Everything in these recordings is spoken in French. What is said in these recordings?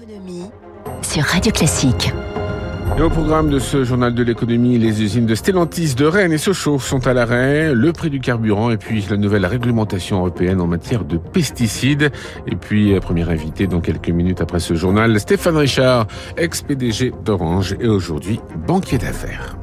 L'économie sur Radio Classique. Et au programme de ce journal de l'économie, les usines de Stellantis de Rennes et Sochaux sont à l'arrêt, le prix du carburant et puis la nouvelle réglementation européenne en matière de pesticides. Et puis, premier invité dans quelques minutes après ce journal, Stéphane Richard, ex-PDG d'Orange et aujourd'hui banquier d'affaires.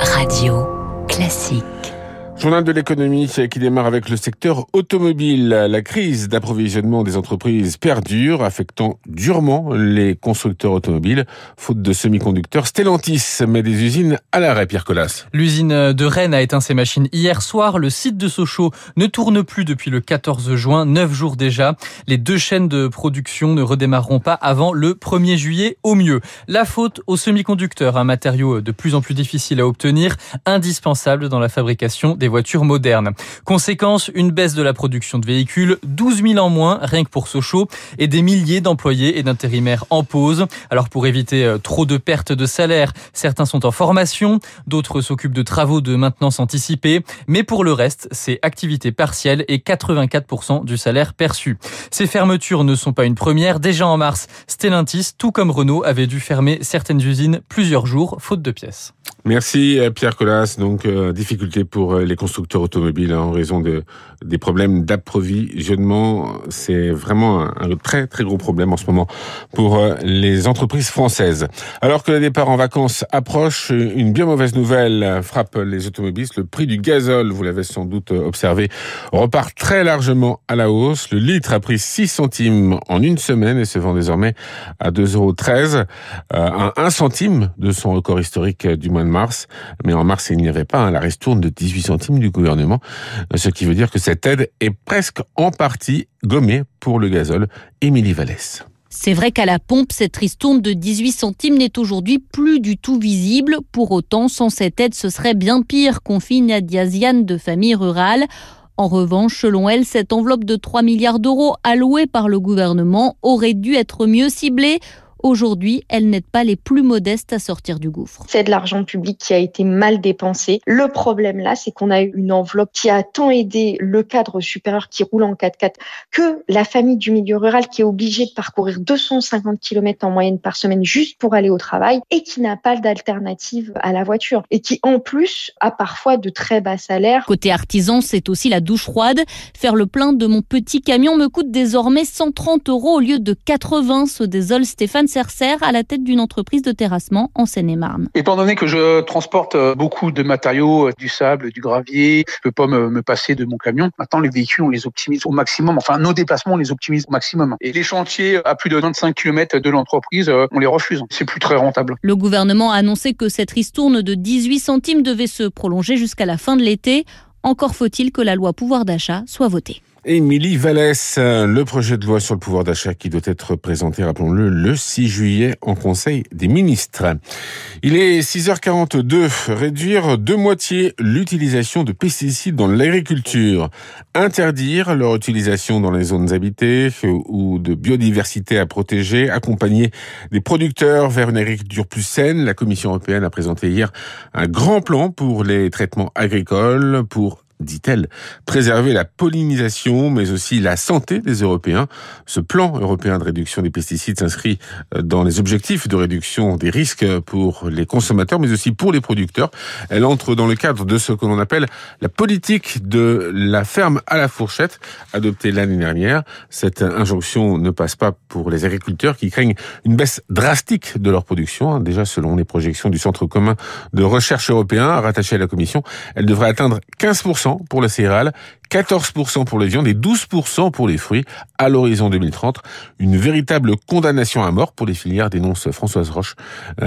Radio Classique. Journal de l'économie qui démarre avec le secteur automobile. La crise d'approvisionnement des entreprises perdure, affectant durement les constructeurs automobiles. Faute de semi-conducteurs, Stellantis met des usines à l'arrêt, Pierre Collas. L'usine de Rennes a éteint ses machines hier soir. Le site de Sochaux ne tourne plus depuis le 14 juin, neuf jours déjà. Les deux chaînes de production ne redémarreront pas avant le 1er juillet au mieux. La faute aux semi-conducteurs, un matériau de plus en plus difficile à obtenir, indispensable dans la fabrication des voitures modernes. Conséquence, une baisse de la production de véhicules, 12 000 en moins, rien que pour Sochaux, et des milliers d'employés et d'intérimaires en pause. Alors pour éviter euh, trop de pertes de salaire, certains sont en formation, d'autres s'occupent de travaux de maintenance anticipée, mais pour le reste, c'est activité partielle et 84% du salaire perçu. Ces fermetures ne sont pas une première. Déjà en mars, Stellantis, tout comme Renault, avait dû fermer certaines usines plusieurs jours, faute de pièces. Merci euh, Pierre Collas. Donc euh, difficulté pour euh, les constructeurs automobiles hein, en raison de des problèmes d'approvisionnement. C'est vraiment un, très très gros problème en ce moment pour les entreprises françaises. Alors que le départ en vacances approche, une bien mauvaise nouvelle frappe les automobilistes. Le prix du gazole, vous l'avez sans doute observé, repart très largement à la hausse. Le litre a pris 6 centimes en une semaine et se vend désormais à 2,13 euros, à 1 centime de son record historique du mois de mars. Mais en mars, il n'y avait pas hein, la ristourne de 18 centimes du gouvernement, ce qui veut dire que cette aide est presque en partie gommée pour le gazole. Émilie Vallès. C'est vrai qu'à la pompe, cette ristourne de 18 centimes n'est aujourd'hui plus du tout visible. Pour autant, sans cette aide, ce serait bien pire, confie Nadia Ziane de famille rurale. En revanche, selon elle, cette enveloppe de 3 milliards d'euros allouée par le gouvernement aurait dû être mieux ciblée Aujourd'hui, elles n'aident pas les plus modestes à sortir du gouffre. C'est de l'argent public qui a été mal dépensé. Le problème là, c'est qu'on a eu une enveloppe qui a tant aidé le cadre supérieur qui roule en 4x4 que la famille du milieu rural qui est obligée de parcourir 250 km en moyenne par semaine juste pour aller au travail et qui n'a pas d'alternative à la voiture et qui en plus a parfois de très bas salaires. Côté artisan, c'est aussi la douche froide. Faire le plein de mon petit camion me coûte désormais 130 euros au lieu de 80, se désole Stéphane Cercer à la tête d'une entreprise de terrassement en Seine-et-Marne. Étant donné que je transporte euh, beaucoup de matériaux, euh, du sable, du gravier, je peux pas me, me passer de mon camion. Maintenant, les véhicules, on les optimise au maximum. Enfin, nos déplacements, on les optimise au maximum. Et les chantiers à plus de 25 km de l'entreprise, euh, on les refuse. C'est plus très rentable. Le gouvernement a annoncé que cette ristourne de 18 centimes devait se prolonger jusqu'à la fin de l'été. Encore faut-il que la loi pouvoir d'achat soit votée. Émilie Vallès, le projet de loi sur le pouvoir d'achat qui doit être présenté, rappelons-le, le 6 juillet en Conseil des ministres. Il est 6h42. Réduire de moitié l'utilisation de pesticides dans l'agriculture. Interdire leur utilisation dans les zones habitées ou de biodiversité à protéger. Accompagner des producteurs vers une agriculture plus saine. La Commission européenne a présenté hier un grand plan pour les traitements agricoles, pour dit-elle, préserver la pollinisation, mais aussi la santé des Européens. Ce plan européen de réduction des pesticides s'inscrit euh, dans les objectifs de réduction des risques pour les consommateurs, mais aussi pour les producteurs. Elle entre dans le cadre de ce que l'on appelle la politique de la ferme à la fourchette, adoptée l'année dernière. Cette injonction ne passe pas pour les agriculteurs qui craignent une baisse drastique de leur production. Déjà, selon les projections du Centre commun de recherche européen rattaché à la Commission, elle devrait atteindre 15% pour la céréale, 14% pour les viandes et 12% pour les fruits à l'horizon 2030. Une véritable condamnation à mort pour les filières, dénonce Françoise Roche,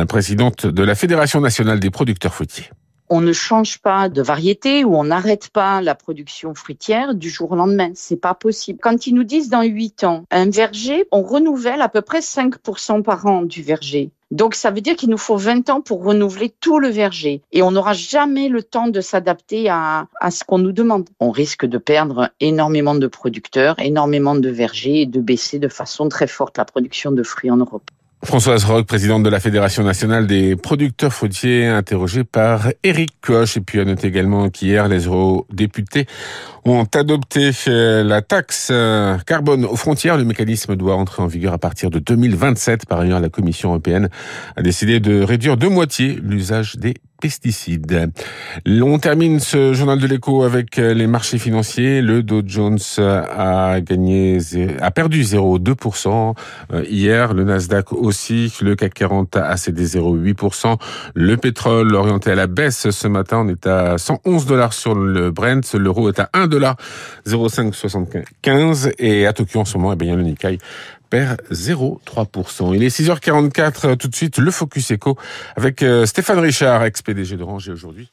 présidente de la Fédération nationale des producteurs fruitiers on ne change pas de variété ou on n'arrête pas la production fruitière du jour au lendemain. C'est pas possible. Quand ils nous disent dans 8 ans, un verger, on renouvelle à peu près 5% par an du verger. Donc ça veut dire qu'il nous faut 20 ans pour renouveler tout le verger et on n'aura jamais le temps de s'adapter à, à ce qu'on nous demande. On risque de perdre énormément de producteurs, énormément de vergers et de baisser de façon très forte la production de fruits en Europe. Françoise Roque, présidente de la Fédération nationale des producteurs fruitiers, interrogée par Éric Koch. Et puis à noter également qu'hier, les eurodéputés ont adopté euh, la taxe euh, carbone aux frontières. Le mécanisme doit entrer en vigueur à partir de 2027. Par ailleurs, la Commission européenne a décidé de réduire de moitié l'usage des pesticides. On termine ce journal de l'écho avec euh, les marchés financiers. Le Dow Jones a gagné, a perdu 0,2% hier. Le Nasdaq aussi. Le CAC 40 a cédé 0,8%. Le pétrole orienté à la baisse ce matin. On est à 111 dollars sur le Brent. L'euro est à 1 dollar 0,575 et à Tokyo en ce moment, eh bien, le Nikkei perd 0,3%. Il est 6h44, tout de suite, le Focus Echo avec euh, Stéphane Richard, ex-PDG d'Orange aujourd'hui